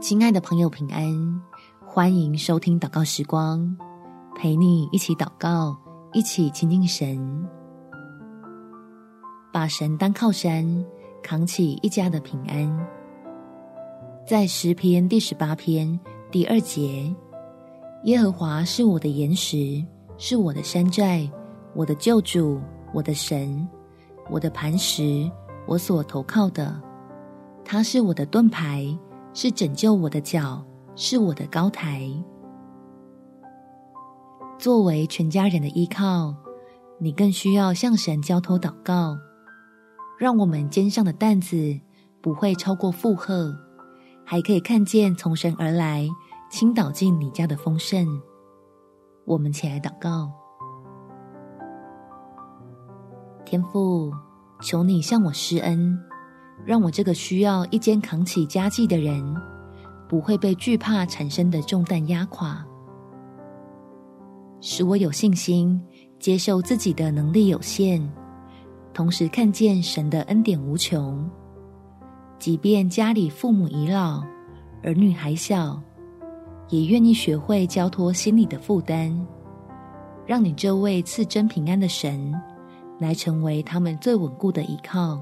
亲爱的朋友，平安！欢迎收听祷告时光，陪你一起祷告，一起亲近神，把神当靠山，扛起一家的平安。在诗篇第十八篇第二节，耶和华是我的岩石，是我的山寨，我的救主，我的神，我的磐石，我所投靠的，他是我的盾牌。是拯救我的脚，是我的高台。作为全家人的依靠，你更需要向神交托祷告，让我们肩上的担子不会超过负荷，还可以看见从神而来倾倒进你家的丰盛。我们起来祷告，天父，求你向我施恩。让我这个需要一肩扛起家计的人，不会被惧怕产生的重担压垮，使我有信心接受自己的能力有限，同时看见神的恩典无穷。即便家里父母已老，儿女还小，也愿意学会交托心里的负担，让你这位赐真平安的神，来成为他们最稳固的依靠。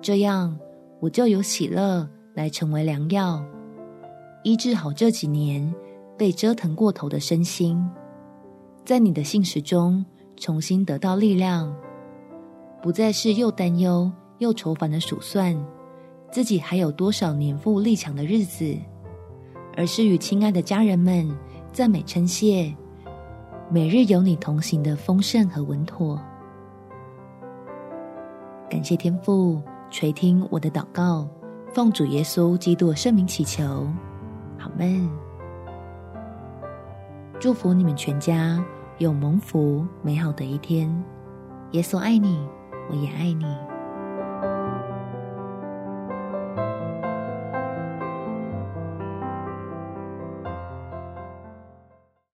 这样，我就有喜乐来成为良药，医治好这几年被折腾过头的身心，在你的信实中重新得到力量，不再是又担忧又愁烦的数算自己还有多少年富力强的日子，而是与亲爱的家人们赞美称谢，每日有你同行的丰盛和稳妥。感谢天父。垂听我的祷告，奉主耶稣基督的圣名祈求，好门。祝福你们全家有蒙福美好的一天。耶稣爱你，我也爱你。